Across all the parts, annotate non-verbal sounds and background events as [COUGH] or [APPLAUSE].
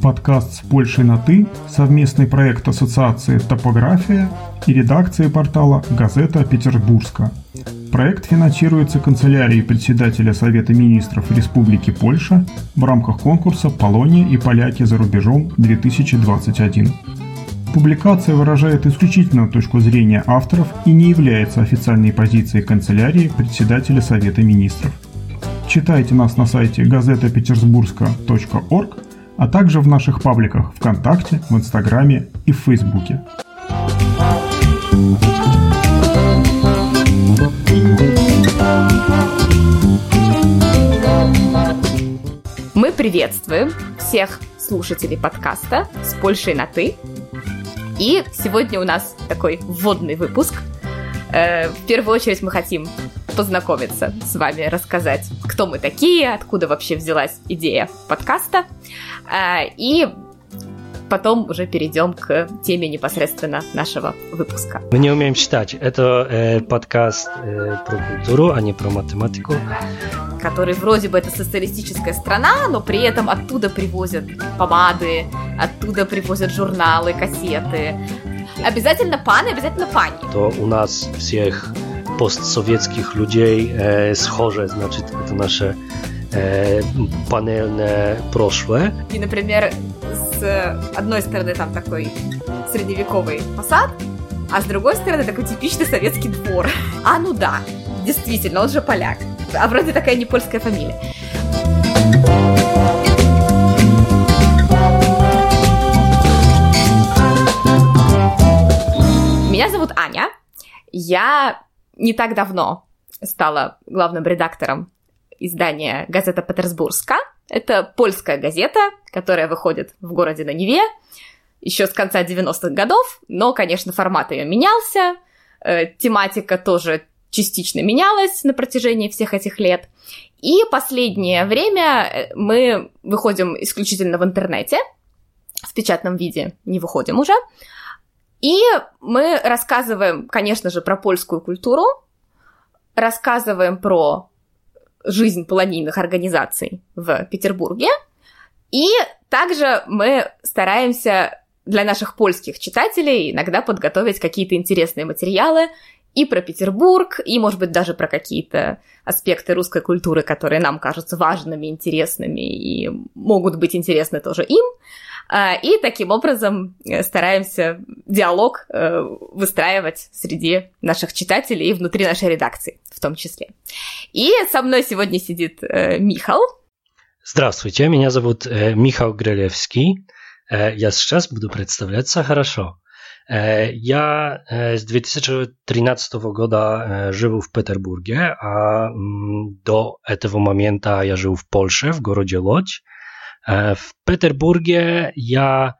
Подкаст с Польшей на «ты» – совместный проект Ассоциации «Топография» и редакции портала «Газета Петербургска». Проект финансируется канцелярией председателя Совета министров Республики Польша в рамках конкурса «Полония и поляки за рубежом-2021». Публикация выражает исключительно точку зрения авторов и не является официальной позицией канцелярии председателя Совета министров. Читайте нас на сайте газетапетербургска.орг, а также в наших пабликах ВКонтакте, в Инстаграме и в Фейсбуке. Мы приветствуем всех слушателей подкаста с Польшей на «ты». И сегодня у нас такой вводный выпуск. Э, в первую очередь мы хотим познакомиться с вами, рассказать, кто мы такие, откуда вообще взялась идея подкаста. Э, и потом уже перейдем к теме непосредственно нашего выпуска. Мы не умеем читать. Это э, подкаст э, про культуру, а не про математику. Который вроде бы это социалистическая страна, но при этом оттуда привозят помады, оттуда привозят журналы, кассеты. Обязательно паны, обязательно пани. То у нас всех постсоветских людей э, схоже, значит, это наше э, панельное прошлое. И, например, с одной стороны там такой средневековый фасад, а с другой стороны такой типичный советский двор. А ну да, действительно, он же поляк. А вроде такая не польская фамилия. Меня зовут Аня. Я не так давно стала главным редактором издания «Газета Петербургска». Это польская газета, которая выходит в городе на Неве еще с конца 90-х годов, но, конечно, формат ее менялся, э, тематика тоже частично менялась на протяжении всех этих лет. И последнее время э, мы выходим исключительно в интернете, в печатном виде не выходим уже. И мы рассказываем, конечно же, про польскую культуру, рассказываем про жизнь планийных организаций в Петербурге. И также мы стараемся для наших польских читателей иногда подготовить какие-то интересные материалы и про Петербург, и, может быть, даже про какие-то аспекты русской культуры, которые нам кажутся важными, интересными и могут быть интересны тоже им. А, и таким образом э, стараемся диалог э, выстраивать среди наших читателей и внутри нашей редакции в том числе. И со мной сегодня сидит э, Михал. Здравствуйте, меня зовут Михал Грелевский. Я сейчас буду представляться хорошо. Я с 2013 года живу в Петербурге, а до этого момента я жил в Польше, в городе Лодź. W Peterburgie ja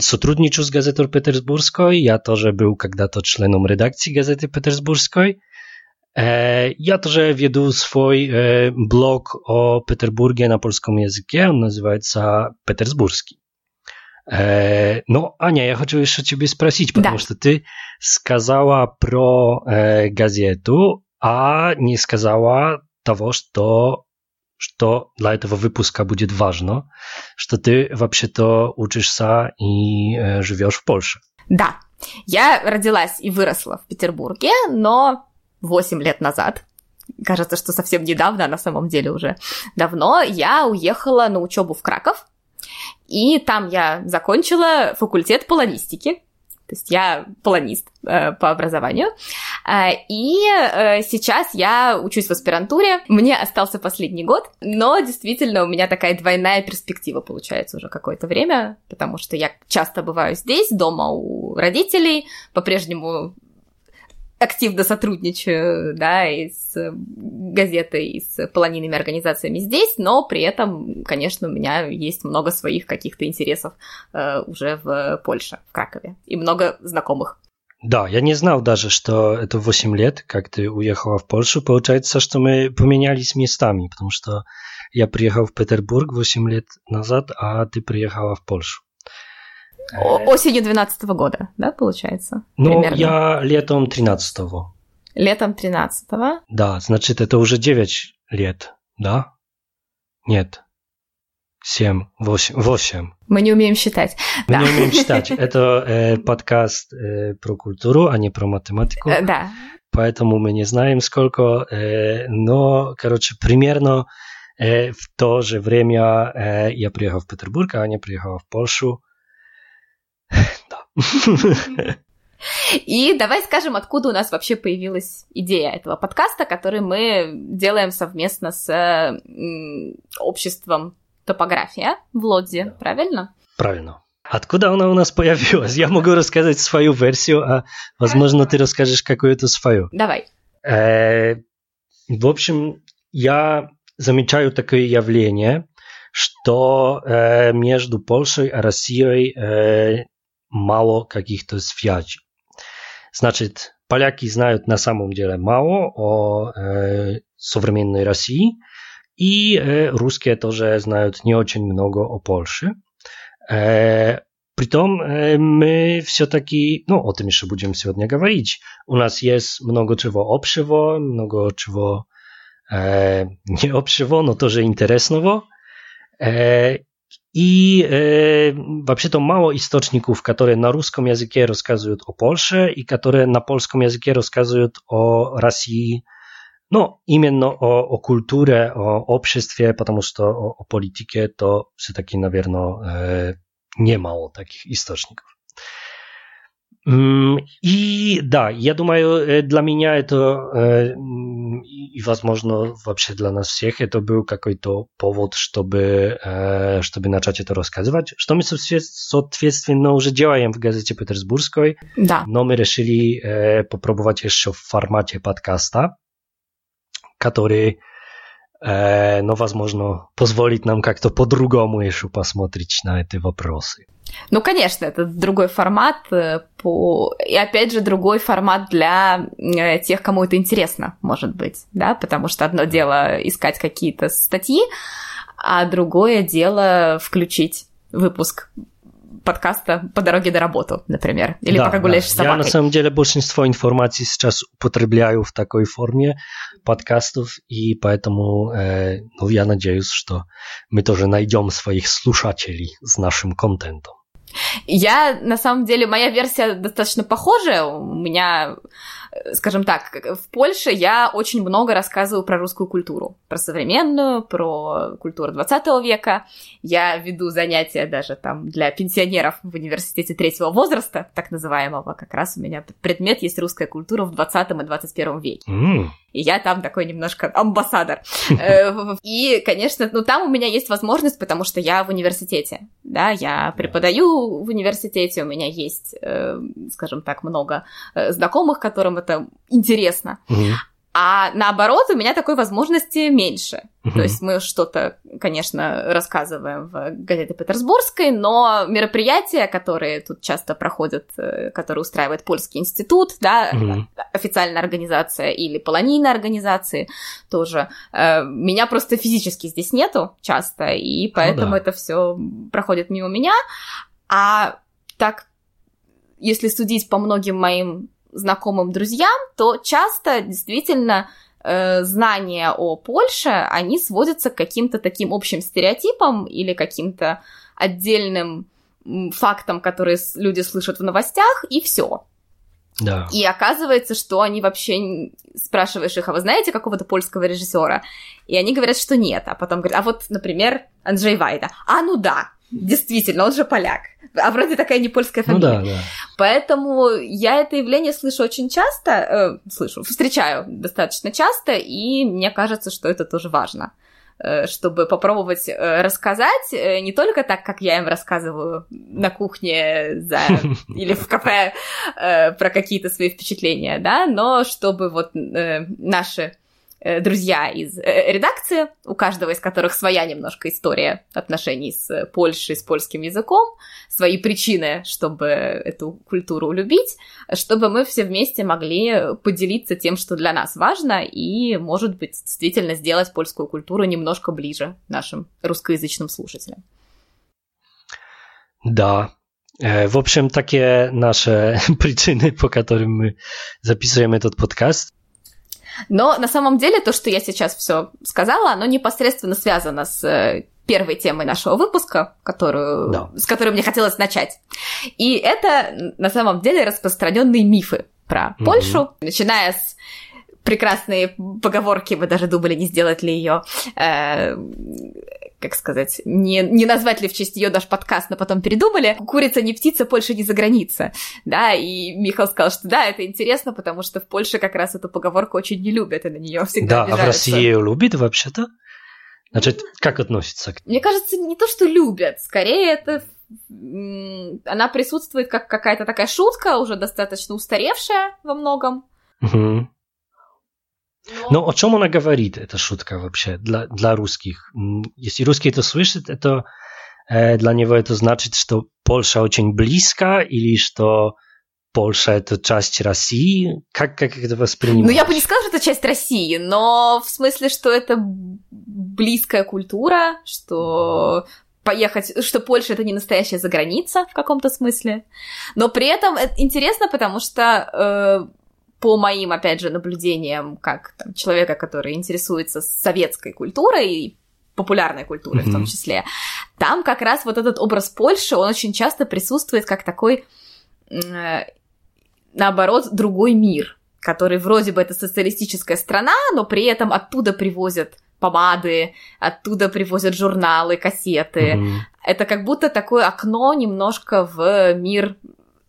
сотрудничаю с газетой Петербургской. Я тоже был когда-то членом редакции газеты Петербургской. Я тоже веду свой блог о Петербурге на polskim języku. On nazywa się Petersburski. No, Ania, ja хочу jeszcze ciebie sprosić, потому что ты сказала про газету, а не сказала того, что что для этого выпуска будет важно, что ты вообще-то учишься и э, живешь в Польше. Да, я родилась и выросла в Петербурге, но 8 лет назад, кажется, что совсем недавно, а на самом деле уже давно, я уехала на учебу в Краков, и там я закончила факультет полонистики, то есть я полонист э, по образованию. Э, и э, сейчас я учусь в аспирантуре. Мне остался последний год, но действительно у меня такая двойная перспектива получается уже какое-то время, потому что я часто бываю здесь, дома у родителей, по-прежнему активно сотрудничаю, да, и с газетой, и с полонийными организациями здесь, но при этом, конечно, у меня есть много своих каких-то интересов э, уже в Польше, в Кракове, и много знакомых. Да, я не знал даже, что это 8 лет, как ты уехала в Польшу. Получается, что мы поменялись местами, потому что я приехал в Петербург 8 лет назад, а ты приехала в Польшу. Осенью 12 года, да, получается? Ну, примерно? я летом 13-го. Летом 13-го? Да, значит, это уже 9 лет, да? Нет. 7, 8, 8. Мы не умеем считать. Мы да. не умеем считать. [LAUGHS] Это э, подкаст э, про культуру, а не про математику. Э, да. Поэтому мы не знаем сколько, э, но, короче, примерно э, в то же время э, я приехал в Петербург, а Аня приехала в Польшу. [LAUGHS] Да. И давай скажем, откуда у нас вообще появилась идея этого подкаста, который мы делаем совместно с обществом топография в Лодзе, да. правильно? Правильно. Откуда она у нас появилась? Я могу рассказать свою версию, а возможно ты расскажешь какую-то свою. Давай. Э, в общем, я замечаю такое явление, что э, между Польшей и Россией э, мало каких-то связей. Значит, поляки знают на самом деле мало о э, современной России, и э, русские тоже знают не очень много о Польше. Э, Притом э, мы все-таки, ну, о tym jeszcze będziemy сегодня говорить. У нас есть много чего общего, много чего э, не общего, но тоже интересного. Э, и э, вообще-то мало источников, которые на русском языке рассказывают о Польше и которые на польском языке рассказывают о России no, именно о, о культуре, о обществе, потому что о, о политике то все-таки, наверное, э, немало таких источников. И да, я думаю, для меня это, и возможно вообще для нас всех, это был какой-то повод, чтобы, чтобы начать это рассказывать, что мы, соответственно, уже делаем в газете Петербургской, да. но мы решили попробовать еще в формате подкаста, который, э, ну, возможно, позволит нам как-то по-другому еще посмотреть на эти вопросы. Ну, конечно, это другой формат, э, по... и опять же другой формат для э, тех, кому это интересно, может быть, да, потому что одно дело искать какие-то статьи, а другое дело включить выпуск подкаста по дороге до работы, например, или да, пока гуляешь да. с собакой. Я на самом деле большинство информации сейчас употребляю в такой форме подкастов, и поэтому э, ну, я надеюсь, что мы тоже найдем своих слушателей с нашим контентом. Я, на самом деле, моя версия достаточно похожая. У меня скажем так, в Польше я очень много рассказываю про русскую культуру, про современную, про культуру 20 века. Я веду занятия даже там для пенсионеров в университете третьего возраста, так называемого. Как раз у меня предмет есть русская культура в 20 и 21 веке. Mm. И я там такой немножко амбассадор. [LAUGHS] Э, и, конечно, ну там у меня есть возможность, потому что я в университете, да, я преподаю в университете, у меня есть, э, скажем так, много э, знакомых, которым это интересно. А наоборот, у меня такой возможности меньше. Uh-huh. То есть мы что-то, конечно, рассказываем в газете Петербургской, но мероприятия, которые тут часто проходят, э, которые устраивает Польский институт, да, uh-huh. официальная организация или полонийная организации тоже, э, меня просто физически здесь нету часто, и поэтому oh, да. это все проходит мимо меня. А так, если судить по многим моим знакомым друзьям, то часто действительно э, знания о Польше, они сводятся к каким-то таким общим стереотипам или каким-то отдельным фактам, которые люди слышат в новостях, и все. Да. И оказывается, что они вообще спрашиваешь их, а вы знаете какого-то польского режиссера? И они говорят, что нет. А потом говорят, а вот, например, Анджей Вайда. А, ну да, действительно, он же поляк. А вроде такая не польская фамилия. Ну, да, да. Поэтому я это явление слышу очень часто, э, слышу, встречаю достаточно часто, и мне кажется, что это тоже важно э, чтобы попробовать э, рассказать э, не только так, как я им рассказываю на кухне за... [LAUGHS] или в кафе про какие-то свои впечатления, да, но чтобы вот наши друзья из э, редакции, у каждого из которых своя немножко история отношений с Польшей, с польским языком, свои причины, чтобы эту культуру любить, чтобы мы все вместе могли поделиться тем, что для нас важно, и, может быть, действительно сделать польскую культуру немножко ближе нашим русскоязычным слушателям. Да, В общем, takie nasze przyczyny, po którym my zapisujemy ten podcast. Но на самом деле то, что я сейчас все сказала, оно непосредственно связано с первой темой нашего выпуска, которую, да. с которой мне хотелось начать. И это на самом деле распространенные мифы про mm-hmm. Польшу, начиная с прекрасные поговорки, мы даже думали, не сделать ли ее, э, как сказать, не, не назвать ли в честь ее наш подкаст, но потом передумали. Курица не птица, Польша не за граница. Да, и Михаил сказал, что да, это интересно, потому что в Польше как раз эту поговорку очень не любят, и на нее всегда Да, обижаются. а в России ее любят вообще-то? Значит, как относится к... Мне кажется, не то, что любят, скорее это она присутствует как какая-то такая шутка, уже достаточно устаревшая во многом. Угу. Но... Но о чем она говорит, эта шутка вообще для, для русских? Если русский это слышит, это э, для него это значит, что Польша очень близко или что Польша это часть России? Как, как это воспринимать? Ну, я бы не сказала, что это часть России, но в смысле, что это близкая культура, что поехать, что Польша это не настоящая заграница в каком-то смысле. Но при этом это интересно, потому что э, по моим, опять же, наблюдениям, как там, человека, который интересуется советской культурой и популярной культурой mm-hmm. в том числе, там как раз вот этот образ Польши, он очень часто присутствует как такой э, наоборот, другой мир, который вроде бы это социалистическая страна, но при этом оттуда привозят помады, оттуда привозят журналы, кассеты. Mm-hmm. Это как будто такое окно немножко в мир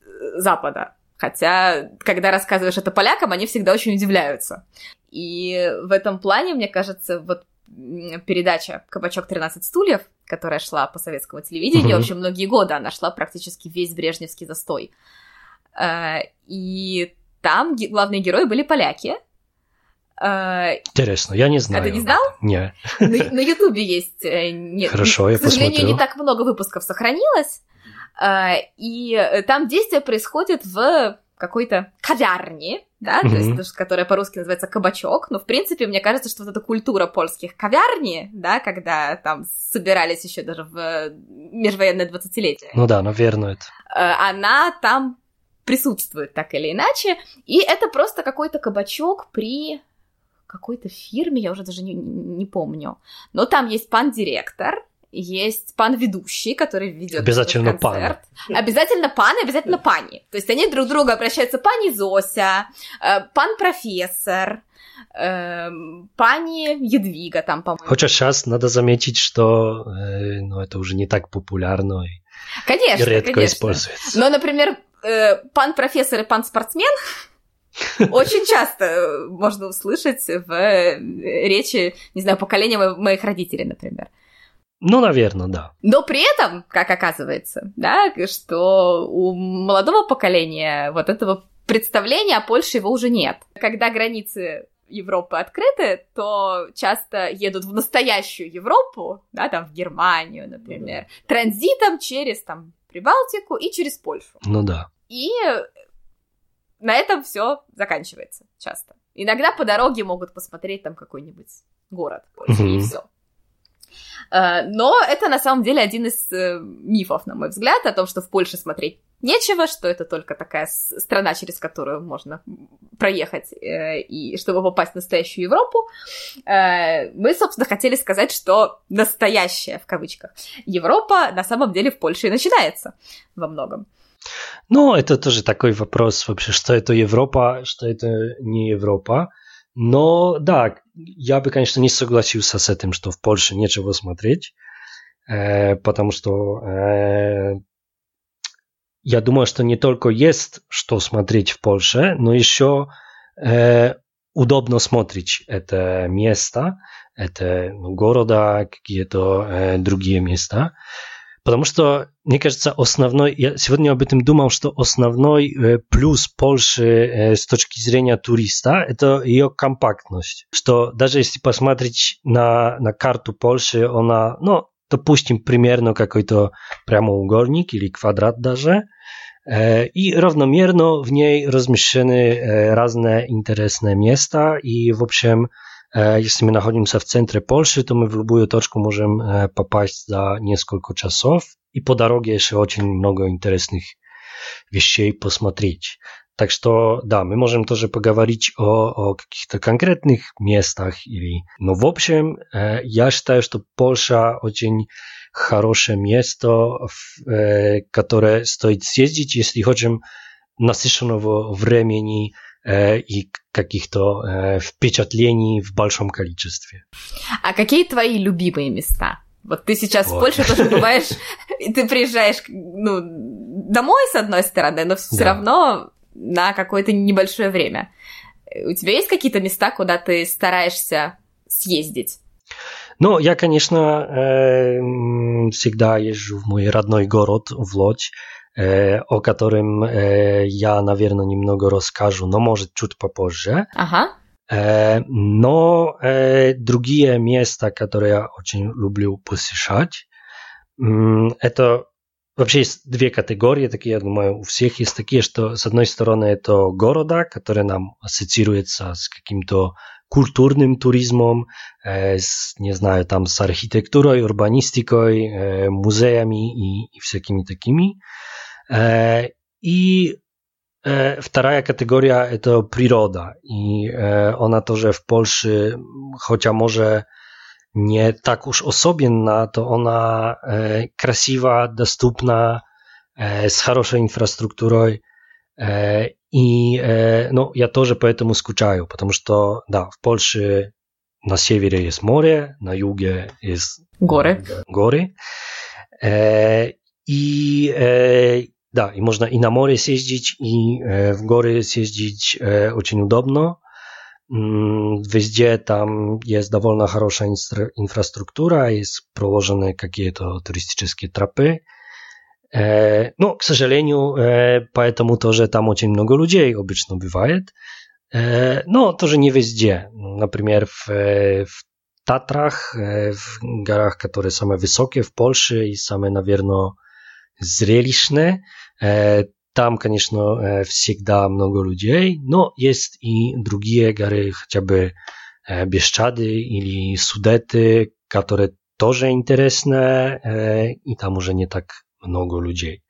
э, Запада. Хотя, когда рассказываешь это полякам, они всегда очень удивляются. И в этом плане, мне кажется, вот передача «Кабачок 13 стульев», которая шла по советскому телевидению, mm-hmm. в общем, многие годы она шла практически весь брежневский застой. Э, и там главные герои были поляки. Э, Интересно, я не знаю. А ты не знал? Нет. На Ютубе есть. Э, нет, Хорошо, я посмотрю. К сожалению, не так много выпусков сохранилось. И там действие происходит в какой-то кавярне, да, mm-hmm. то есть, которая по-русски называется кабачок, но, в принципе, мне кажется, что вот эта культура польских кавярни, да, когда там собирались еще даже в межвоенное двадцатилетие. Ну да, наверное, это. Она там присутствует так или иначе. И это просто какой-то кабачок при какой-то фирме, я уже даже не, не помню. Но там есть пан-директор, есть пан-ведущий, который ведет Обязательно концерт. пан. Обязательно пан обязательно пани. То есть они друг друга обращаются пани Зося, э, пан-профессор, э, пани Едвига там, по-моему. Хотя сейчас надо заметить, что э, ну, это уже не так популярно и, конечно, и редко конечно. используется. Но, например, э, пан профессор и пан спортсмен [LAUGHS] очень часто можно услышать в речи, не знаю, поколения моих родителей, например. Ну, наверное, да. Но при этом, как оказывается, да, что у молодого поколения вот этого представления о Польше его уже нет. Когда границы Европы открыты, то часто едут в настоящую Европу, да, там в Германию, например, транзитом через там Прибалтику и через Польшу. Ну да. И на этом все заканчивается часто. Иногда по дороге могут посмотреть там какой-нибудь город Польши, mm-hmm. и все. Э, но это на самом деле один из э, мифов, на мой взгляд, о том, что в Польше смотреть нечего, что это только такая страна, через которую можно проехать, э, и чтобы попасть в настоящую Европу. Мы, собственно, хотели сказать, что настоящая, в кавычках, Европа на самом деле в Польше и начинается во многом. Ну, это тоже такой вопрос вообще, что это Европа, что это не Европа. Но да, я бы, конечно, не согласился с этим, что в Польше нечего смотреть, э, потому что э, я думаю, что не только есть что смотреть в Польше, но еще э, удобно смотреть это место, это ну, города, какие-то э, другие места. Потому что, мне кажется, основной, я сегодня об этом думал, что основной плюс Польши с точки зрения туриста – это ее компактность. Что даже если посмотреть на, на карту Польши, она, ну, допустим, примерно какой-то прямоугольник или квадрат даже, и равномерно в ней размещены разные интересные места, и, в общем, Если мы находимся в центре Польши, то мы в любую точку можем попасть за несколько часов, и по дороге еще очень много интересных вещей посмотреть. Так что, да, мы можем тоже поговорить о, о каких-то конкретных местах. Или... Но в общем, э, я считаю, что Польша очень хорошее место, в, э, которое стоит съездить, если хотим насыщенного времени э, и каких-то э, впечатлений в большом количестве. А какие твои любимые места? Вот ты сейчас вот. в Польше тоже [LAUGHS] бываешь, и ты приезжаешь, ну, домой, с одной стороны, но все да. равно на какое-то небольшое время. У тебя есть какие-то места, куда ты стараешься съездить? Ну, я, конечно, э, всегда езжу в мой родной город, в Лодь, э, о котором э, я, наверное, немного расскажу, но, может, чуть попозже. Ага. Э, но э, другие места, которые я очень люблю посещать, э, это Вообще есть две категории, такие, я думаю, у всех есть такие, что с одной стороны это города, которые нам ассоциируются с каким-то культурным туризмом, э, с, не знаю, там с архитектурой, урбанистикой, э, музеями и, и всякими такими. Э, и э, вторая категория это природа. И э, она тоже в Польше, хотя może nie tak już osobienna, to ona e, krasiwa, dostępna, e, z хорошей инфраструктурой. Э, и э, ну, я тоже поэтому скучаю, потому что, да, в Польше на севере есть море, на юге есть горы. горы. Э, и да, и можно и на море съездить, и в горы съездить очень удобно. Везде там есть довольно хорошая инфраструктура, есть проложены какие-то туристические тропы. Ну, к сожалению, поэтому тоже там очень много людей обычно бывает. Но тоже не везде. Например, в, в Татрах, в горах, которые самые высокие в Польше и самые, наверное, зрелищные, там, конечно, всегда много людей, но есть и другие горы, хотя бы Bieszczady или Судеты, которые тоже интересны, и там уже не так много людей.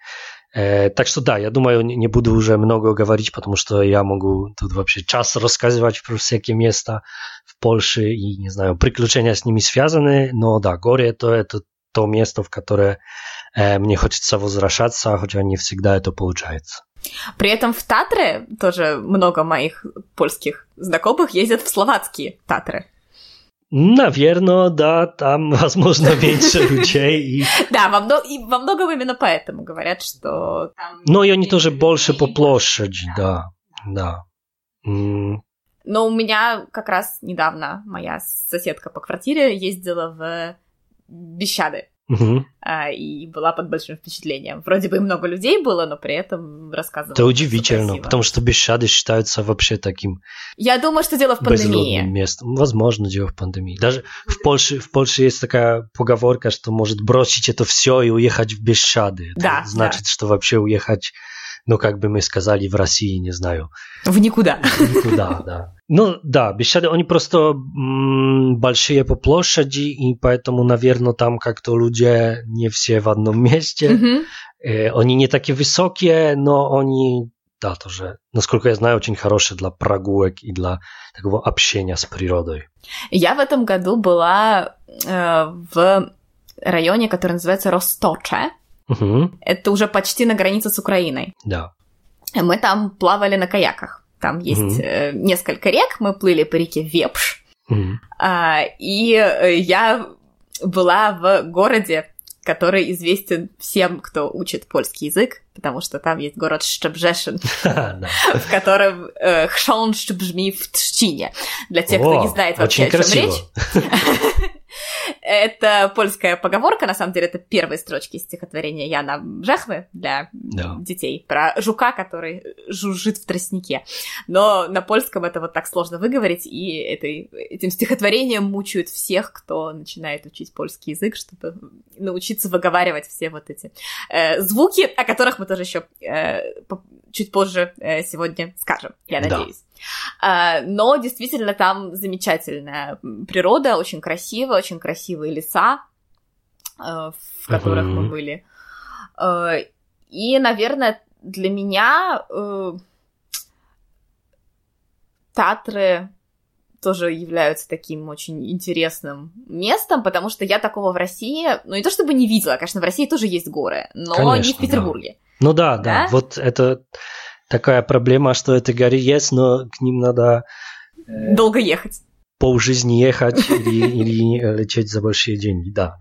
Так что да, я думаю, не буду уже много говорить, потому что я могу тут вообще час рассказывать про всякие места в Польше и, не знаю, приключения с ними связаны, но да, горе это, это то место, в которое мне хочется возвращаться, хотя не всегда это получается. При этом в Татры тоже много моих польских знакомых ездят в словацкие Татры. Наверное, да, там, [LAUGHS] возможно, меньше людей. [LAUGHS] Да, во, мно... и во многом именно поэтому говорят, что там... Но и они тоже больше по площади, да, да. Но у меня как раз недавно моя соседка по квартире ездила в Бещады. Угу. А, и была под большим впечатлением. Вроде бы много людей было, но при этом рассказывала. Это удивительно, потому что Бешады считаются вообще таким. Я думаю, что дело в пандемии. местом. Возможно, дело в пандемии. Даже в Польше, в Польше есть такая поговорка, что может бросить это все и уехать в Бешады. Это да. Значит, да. что вообще уехать ну, как бы мы сказали в России, не знаю. В никуда. В никуда, да. Ну, да, Bieszczady, они просто м, большие по площади, и поэтому, наверное, там как-то люди не все в одном месте. Mm-hmm. Э, они не такие высокие, но они, да, тоже, насколько я знаю, очень хорошие для прогулок и для такого общения с природой. Я в этом году была э, в районе, который называется Росточе. Угу. Это уже почти на границе с Украиной. Да. Мы там плавали на каяках. Там есть угу. э, несколько рек, мы плыли по реке Вепш. Угу. А, и я была в городе, который известен всем, кто учит польский язык, потому что там есть город Szczebrzeszyn, [LAUGHS] в котором э, бжми в Trzcinie. Для тех, кто не знает вообще, о чем речь. [LAUGHS] Это польская поговорка, на самом деле, это первые строчки стихотворения Яна Бжехвы для да. детей про жука, который жужжит в тростнике. Но на польском это вот так сложно выговорить, и этой, этим стихотворением мучают всех, кто начинает учить польский язык, чтобы научиться выговаривать все вот эти э, звуки, о которых мы тоже еще э, чуть позже э, сегодня скажем, я надеюсь. Да. Но действительно там замечательная природа, очень красиво, очень красивые леса, э, в которых uh-huh. мы были. Э, и, наверное, для меня Татры тоже являются таким очень интересным местом, потому что я такого в России, ну не то чтобы не видела, конечно, в России тоже есть горы, но конечно, не в Петербурге. Да. Ну да, да, да, вот это такая проблема, что это горы есть, но к ним надо... Э, Долго ехать. Полжизни ехать или, или лететь за большие деньги, да.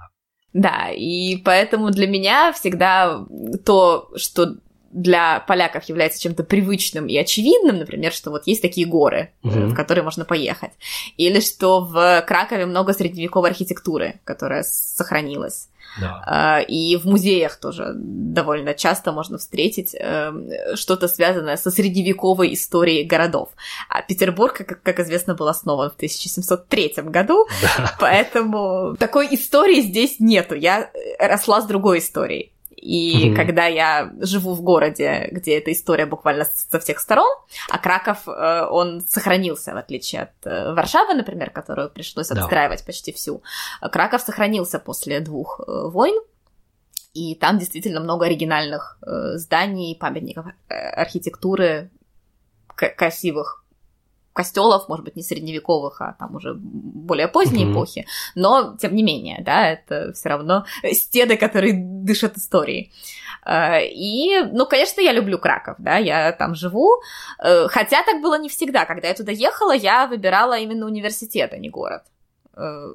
Да, и поэтому для меня всегда то, что для поляков является чем-то привычным и очевидным, например, что вот есть такие горы, угу. в которые можно поехать, или что в Кракове много средневековой архитектуры, которая сохранилась. Да. А, и в музеях тоже довольно часто можно встретить эм, что-то связанное со средневековой историей городов. А Петербург, как, как известно, был основан в 1703 году, да. поэтому такой истории здесь нету. Я росла с другой историей. И mm-hmm. когда я живу в городе, где эта история буквально со всех сторон, а Краков, э, он сохранился, в отличие от э, Варшавы, например, которую пришлось отстраивать да. почти всю. Краков сохранился после двух э, войн, и там действительно много оригинальных зданий, памятников архитектуры, красивых костелов, может быть, не средневековых, а там уже более поздней mm-hmm. эпохи, но тем не менее, да, это все равно стены, которые дышат историей. Э, и, ну, конечно, я люблю Краков, да, я там живу, э, хотя так было не всегда. Когда я туда ехала, я выбирала именно университет, а не город. Э,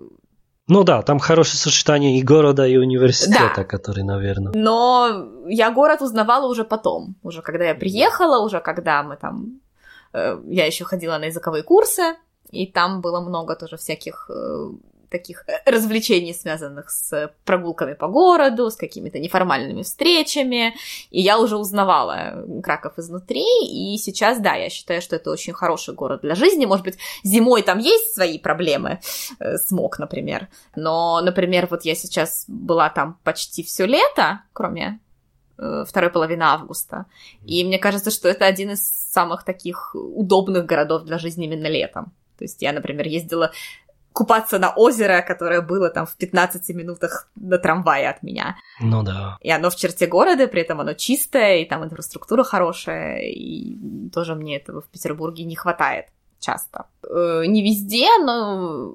ну да, там хорошее сочетание и города, и университета, да. который, наверное. Но я город узнавала уже потом, уже когда я приехала, уже когда мы там я еще ходила на языковые курсы, и там было много тоже всяких э, таких э, развлечений, связанных с прогулками по городу, с какими-то неформальными встречами, и я уже узнавала Краков изнутри, и сейчас, да, я считаю, что это очень хороший город для жизни, может быть, зимой там есть свои проблемы, смог, например, но, например, вот я сейчас была там почти все лето, кроме Э, второй половины августа. И мне кажется, что это один из самых таких удобных городов для жизни именно летом. То есть я, например, ездила купаться на озеро, которое было там в 15 минутах на трамвае от меня. Ну да. И оно в черте города, при этом оно чистое, и там инфраструктура хорошая, и тоже мне этого в Петербурге не хватает часто. Э, не везде, но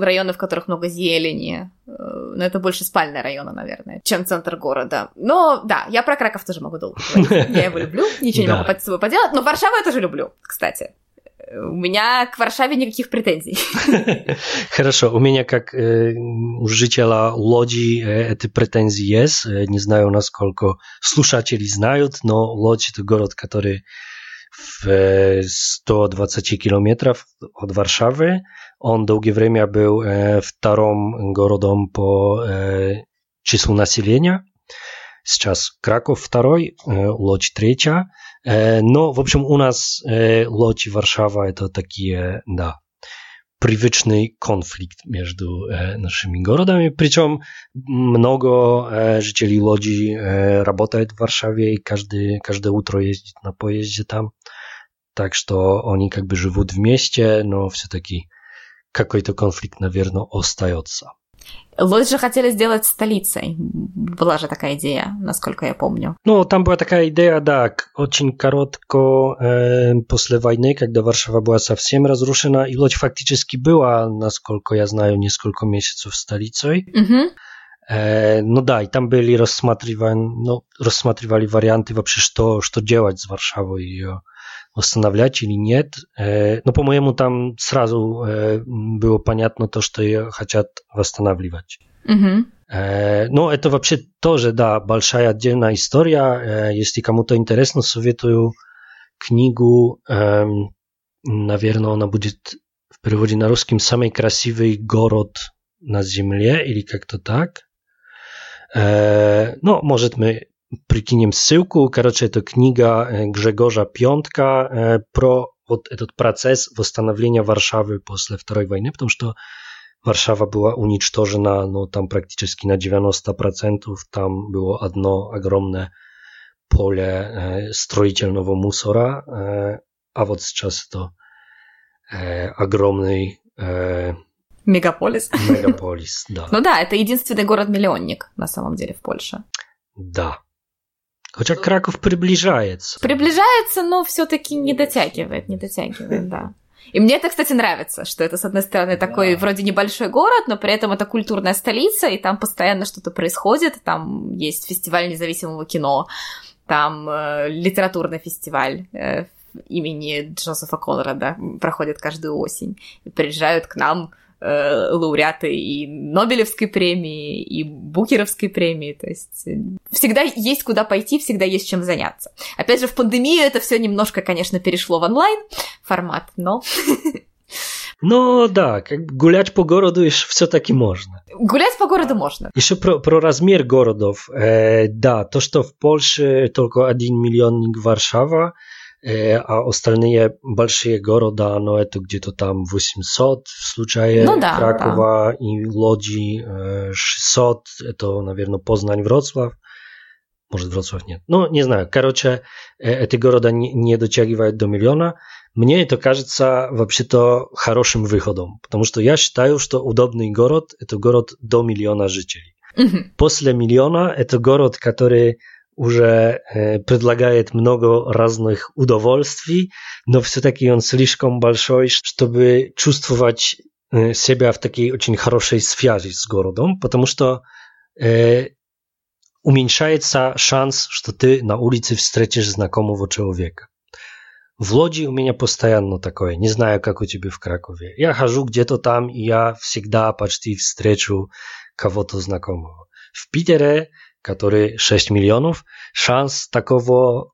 районы, в которых много зелени. Э, но это больше спальные районы, наверное, чем центр города. Но да, я про Краков тоже могу долго говорить. Я его люблю, [LAUGHS] ничего не могу с собой поделать. Но Варшаву я тоже люблю, кстати. У меня к Варшаве никаких претензий. [LAUGHS] Хорошо, у меня как э, у жителя Лодzi э, эти претензии есть. Не знаю, насколько слушатели знают, но Лодzi это город, который в 120 километров от Варшавы. Он долгое время был вторым городом по числу населения. Сейчас Краков второй, Лодź третья. Но, в общем, у нас Лодź и Варшава это такие, да, привычный конфликт между нашими городами. Причем много жителей Лодzi работает в Варшаве и каждый, каждое утро ездит на поезде там. Так что они как бы живут вместе, но все-таки какой-то конфликт, наверное, остается. Лодж же хотели сделать столицей. Была же такая идея, насколько я помню. Ну, там была такая идея, да, очень коротко э, после войны, когда Варшава была совсем разрушена, и Лодь фактически была, насколько я знаю, несколько месяцев столицей. Mm-hmm. Э, ну да, и там были рассматривали, ну, рассматривали варианты вообще, что, что делать с Варшавой, ее восстанавливать или нет. Но, по-моему, там сразу было понятно то, что ее хотят восстанавливать. Mm-hmm. Но это вообще тоже, да, большая отдельная история. Если кому-то интересно, советую книгу. Наверное, она будет в переводе на русском «Самый красивый город на земле, или как-то так. No, może my прикинем ссылку. Короче, это книга Григория Пьонтка про вот этот процесс восстановления Варшавы после Второй войны, потому что Warszawa była unicztożona no, tam praktycznie na 90%. Tam było jedno ogromne pole e, stроительного мусора, e, a вот сейчас to e, огромный e, Мегаполис. Мегаполис, да. [LAUGHS] Ну да, это единственный город-миллионник на самом деле в Польше. Да. Хотя Краков приближается. Приближается, но все-таки не дотягивает, не дотягивает, да. И мне это, кстати, нравится, что это, с одной стороны, такой да. вроде небольшой город, но при этом это культурная столица, и там постоянно что-то происходит. Там есть фестиваль независимого кино, там э, литературный фестиваль э, имени Джозефа Конрада проходит каждую осень. И приезжают к нам э, лауреаты и Нобелевской премии, и Букеровской премии. То есть э, всегда есть куда пойти, всегда есть чем заняться. Опять же, в пандемию это все немножко, конечно, перешло в онлайн формат, но... [LAUGHS] Ну да, как гулять по городу все-таки можно. Гулять по городу можно. Еще про, про размер городов. Э, да, то, что в Польше только один миллионник Варшава, а остальные большие города, но это где-то там 800 в случае ну, да, Кракова да. и Лодзи 600, это, наверное, Познань, Вроцлав. Может, Вроцлав нет. Ну, не знаю. Короче, эти города не, не дотягивают до миллиона. Мне это кажется вообще-то хорошим выходом, потому что я считаю, что удобный город – это город до миллиона жителей. Угу. После миллиона – это город, который уже предлагает много разных удовольствий, но все-таки он слишком большой, чтобы чувствовать себя в такой очень хорошей связи с городом, потому что уменьшается шанс, что ты на улице встретишь знакомого человека. В Лодзи у меня постоянно такое. Не знаю, как у тебя в Кракове. Я хожу где-то там, и я всегда почти встречу кого-то знакомого. В Питере который 6 миллионов, шанс такого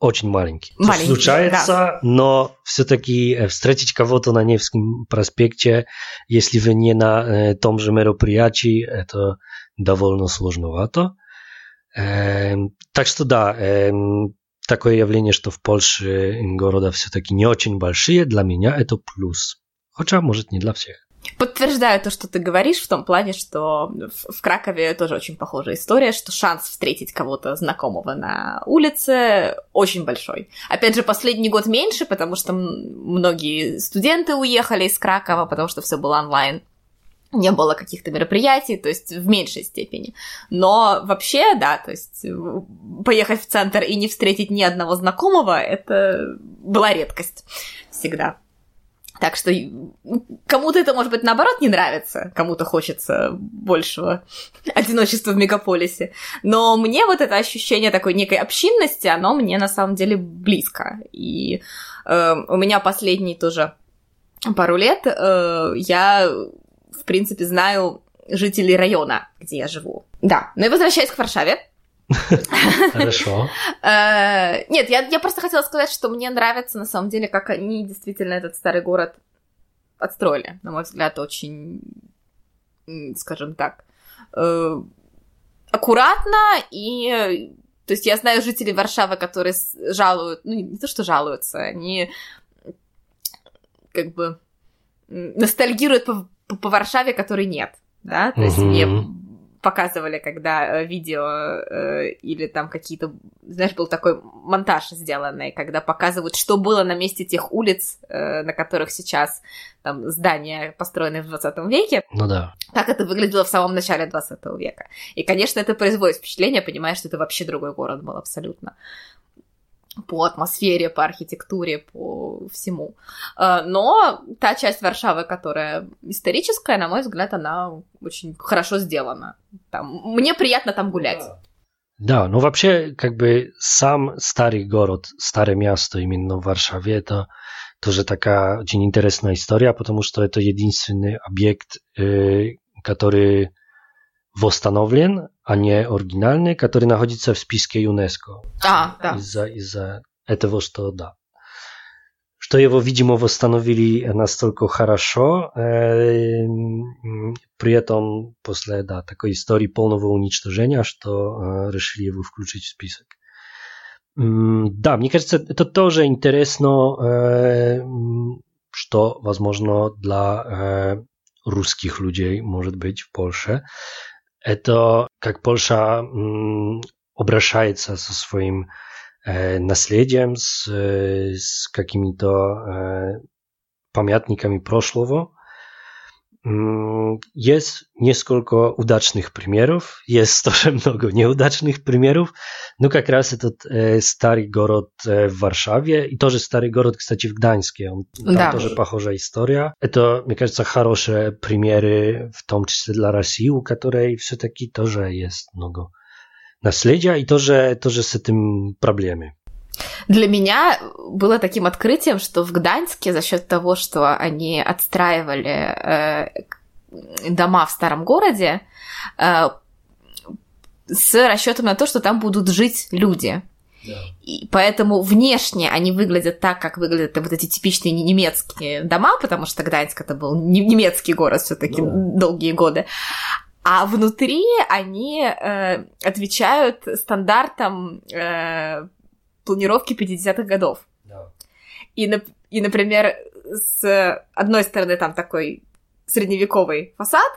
очень маленький. маленький случается, да. но все-таки встретить кого-то на Невском проспекте, если вы не на э, том же мероприятии, это довольно сложновато. Э, так что да, э, такое явление, что в Польше города все-таки не очень большие, для меня это плюс. Хотя, может, не для всех. Подтверждаю то, что ты говоришь, в том плане, что в Кракове тоже очень похожая история, что шанс встретить кого-то знакомого на улице очень большой. Опять же, последний год меньше, потому что многие студенты уехали из Кракова, потому что все было онлайн. Не было каких-то мероприятий, то есть в меньшей степени. Но вообще, да, то есть поехать в центр и не встретить ни одного знакомого, это была редкость всегда. Так что кому-то это, может быть, наоборот не нравится, кому-то хочется большего [LAUGHS] одиночества в мегаполисе. Но мне вот это ощущение такой некой общинности, оно мне на самом деле близко. И э, у меня последние тоже пару лет э, я, в принципе, знаю жителей района, где я живу. Да, но и возвращаясь к Варшаве, [LAUGHS] Хорошо. Э, нет, я, просто хотела сказать, что мне нравится, на самом деле, как они действительно этот старый город отстроили. На мой взгляд, очень, скажем так, э, аккуратно и... То есть я знаю жителей Варшавы, которые жалуют, ну не то, что жалуются, они как бы ностальгируют по, по, по Варшаве, которой нет, да, то есть мне показывали, когда э, видео э, или там какие-то, знаешь, был такой монтаж сделанный, когда показывают, что было на месте тех улиц, э, на которых сейчас там здания, построенные в 20 веке. Ну да. Как это выглядело в самом начале 20 века. И, конечно, это производит впечатление, понимаешь, что это вообще другой город был абсолютно по атмосфере, по архитектуре, по всему. Э, но та часть Варшавы, которая историческая, на мой взгляд, она очень хорошо сделана. Там, мне приятно там гулять. Да, ну вообще, как бы сам старый город, старое место именно в Варшаве, это тоже такая очень интересная история, потому что это единственный объект, э, который восстановлен, а не оригинальный, который находится в списке ЮНЕСКО. А, да. Из-за из этого, что да. что его, видимо, восстановили настолько хорошо, при этом после да, такой истории полного уничтожения, что решили его включить в список. Да, мне кажется, это тоже интересно, что, возможно, для русских людей может быть в Польше. Это как Польша обращается со своим наследием, с, с какими-то памятниками прошлого. Есть несколько удачных примеров, есть тоже много неудачных примеров, но как раз этот э, старый город э, в Варшаве и тоже старый город, кстати, в Гданьске, он, там да. тоже похожая история. Это, мне кажется, хорошие примеры, в том числе для России, у которой все-таки тоже есть много наследия и тоже, тоже с этим проблемы. Для меня было таким открытием, что в Гданьске за счет того, что они отстраивали э, дома в старом городе, э, с расчетом на то, что там будут жить люди. И поэтому внешне они выглядят так, как выглядят вот эти типичные немецкие дома, потому что Гданьск это был немецкий город все-таки да. долгие годы. А внутри они э, отвечают стандартам э, планировки 50-х годов. Да. И, и, например, с одной стороны там такой средневековый фасад,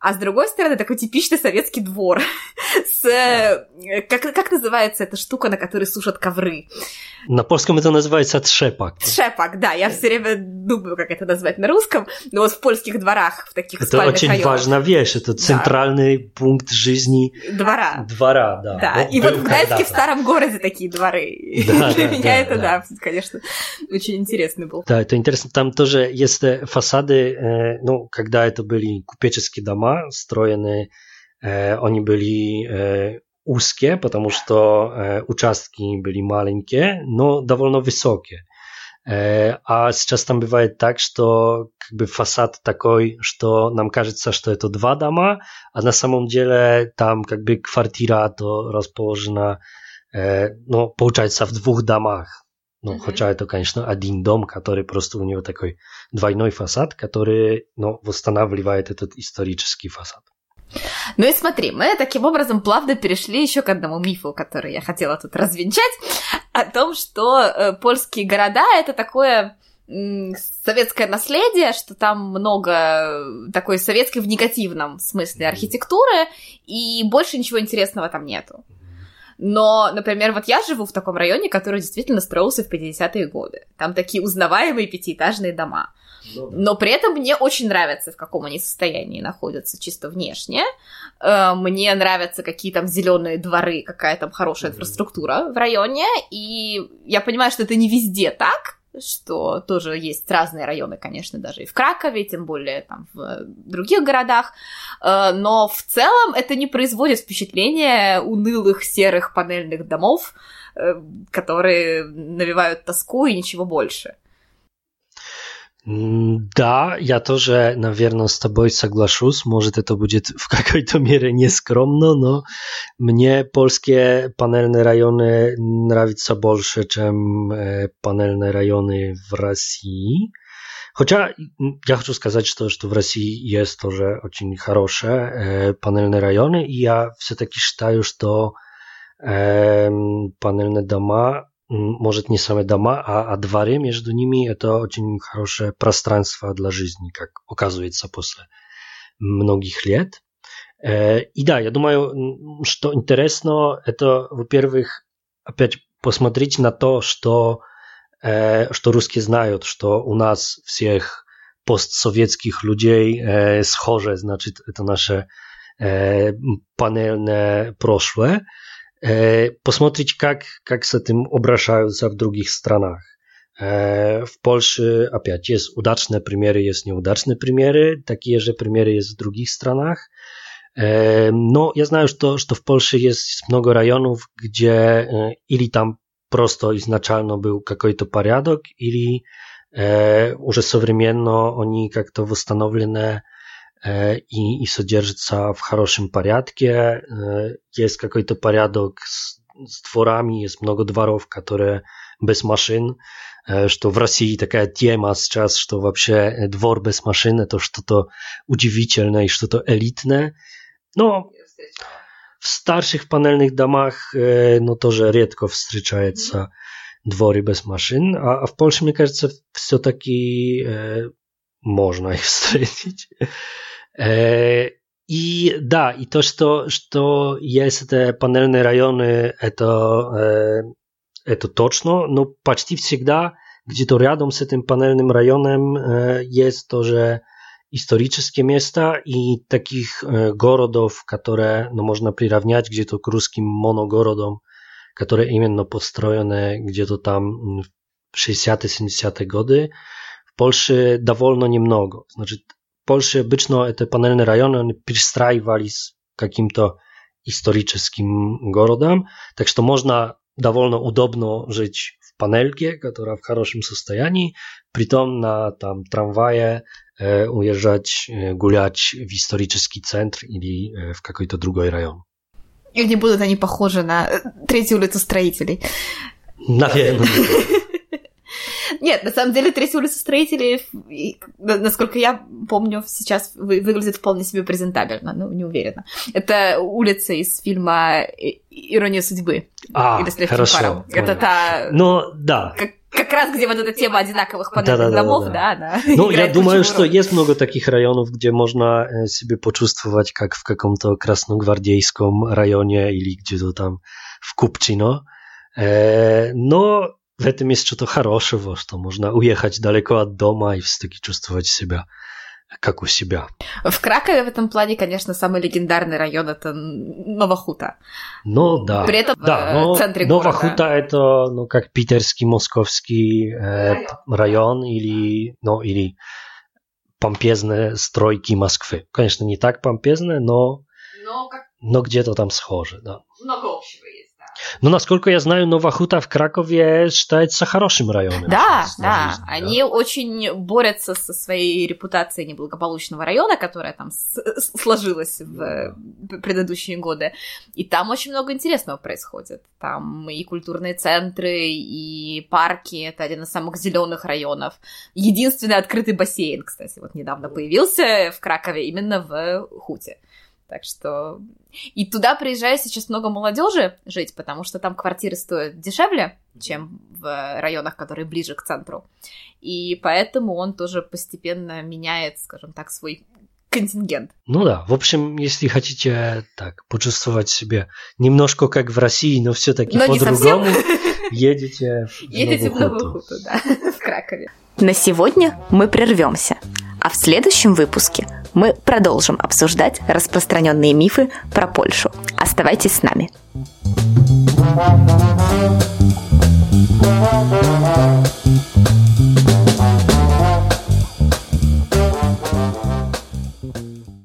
а с другой стороны такой типичный советский двор [LAUGHS] с... Как, как называется эта штука, на которой сушат ковры? На польском это называется тшепак. Тшепак, да. Я все время думаю, как это назвать на русском. Но вот в польских дворах, в таких Это очень районах. важная вещь. Это центральный да. пункт жизни двора. Двора, да. Да, и вот в Гданьске в старом городе такие дворы. [LAUGHS] Да, Для да, меня да, это, да. да, конечно, очень интересный был. Да, это интересно. Там тоже есть э, фасады, э, ну, когда это были купеческие дома, строенные, э, они были узкие, потому что э, участки были маленькие, но довольно высокие. Э, а сейчас там бывает так, что как бы фасад такой, что нам кажется, что это два дома, а на самом деле там как бы квартира то расположена, э, ну, получается, в двух домах. Ну, mm-hmm. хотя это, конечно, один дом, который просто у него такой двойной фасад, который, ну, восстанавливает этот исторический фасад. Ну и смотри, мы таким образом плавно перешли еще к одному мифу, который я хотела тут развенчать, о том, что э, польские города это такое советское наследие, что там много э, такой советской в негативном смысле архитектуры, и больше ничего интересного там нету. Но, например, вот я живу в таком районе, который действительно строился в 50-е годы. Там такие узнаваемые пятиэтажные дома. Ну Но при этом мне очень нравится, в каком они состоянии находятся чисто внешне. Э, мне нравятся какие там зеленые дворы, какая там хорошая инфраструктура в районе. И я понимаю, что это не везде так, что тоже есть разные районы, конечно, даже и в Кракове, тем более там в других городах, э, но в целом это не производит впечатления унылых серых панельных домов, э, которые навевают тоску и ничего больше. Да, я тоже, наверное, с тобой соглашусь. Может, это будет в какой-то мере нескромно, но мне польские панельные районы нравятся больше, чем панельные районы в России. Хотя я хочу сказать, что, что в России есть тоже очень хорошие панельные районы, и я все-таки считаю, что панельные дома может не сами дома, а, а дворы между ними это очень хорошее пространство для жизни, как оказывается после многих лет. И да, я думаю, что интересно, это, во-первых, опять посмотреть на то, что, что русские знают, что у нас всех постсоветских людей схоже, значит, это наше панельное прошлое, посмотреть, как, как с этим обращаются в других странах. В Польше опять есть удачные примеры, есть неудачные примеры, такие же примеры есть в других странах. Но я знаю, что, что в Польше есть много районов, где или там просто изначально был какой-то порядок, или уже современно они как-то восстановлены и, и содержится в хорошем порядке. Есть какой-то порядок с, с дворами, есть много дворов, которые без машин, что в России такая тема сейчас, что вообще двор без машин это что-то удивительное и что-то элитное. Но в старших панельных домах ну тоже редко встречается дворы без машин, а, а в Польше, мне кажется, все-таки можно их встретить. И да, и то, что, что есть это панельные районы, это, это точно, но почти всегда где-то рядом с этим панельным районом есть тоже исторические места и таких городов, которые ну, можно приравнять где-то к русским моногородам, которые именно построены где-то там в 60-70-е годы. В Польше довольно немного. Значит, Польше обычно это панельные районы, они перестраивались каким-то историческим городом, так что можно довольно удобно жить в панельке, которая в хорошем состоянии, притом на там трамвае э, уезжать, э, гулять в исторический центр или э, в какой-то другой район. И не будут они похожи на третью улицу строителей. Наверное. Нет, на самом деле Третья улица строителей, насколько я помню, сейчас выглядит вполне себе презентабельно, ну, не уверена. Это улица из фильма «Ирония судьбы». А, Или хорошо. Это та... Ну, да. Как, как раз где вот эта тема одинаковых панельных да, да, домов, да, да, да. Ну, я думаю, что роль. есть много таких районов, где можно э, себе почувствовать, как в каком-то красногвардейском районе или где-то там в Купчино. Э, но в этом есть что-то хорошего, что можно уехать далеко от дома и все-таки чувствовать себя как у себя. В Кракове в этом плане, конечно, самый легендарный район это Новохута. Ну да. При этом да, но в центре Новохута города. это ну как питерский, московский э, район или ну или помпезные стройки Москвы. Конечно, не так помпезные, но но, как... но где-то там схоже, да. Много общего. Но, насколько я знаю, Новохута в Кракове считается хорошим районом. Да, да. Жизни, Они да. очень борются со своей репутацией неблагополучного района, которая там сложилась в предыдущие годы. И там очень много интересного происходит. Там и культурные центры, и парки. Это один из самых зеленых районов. Единственный открытый бассейн, кстати, вот недавно появился в Кракове, именно в Хуте. Так что... И туда приезжает сейчас много молодежи жить, потому что там квартиры стоят дешевле, чем в районах, которые ближе к центру. И поэтому он тоже постепенно меняет, скажем так, свой контингент. Ну да, в общем, если хотите так почувствовать себя немножко как в России, но все-таки по-другому, [LAUGHS] едете в Едете в Новую Хуту, да, [LAUGHS] в Кракове. На сегодня мы прервемся, а в следующем выпуске мы продолжим обсуждать распространенные мифы про Польшу. Оставайтесь с нами. Thank you.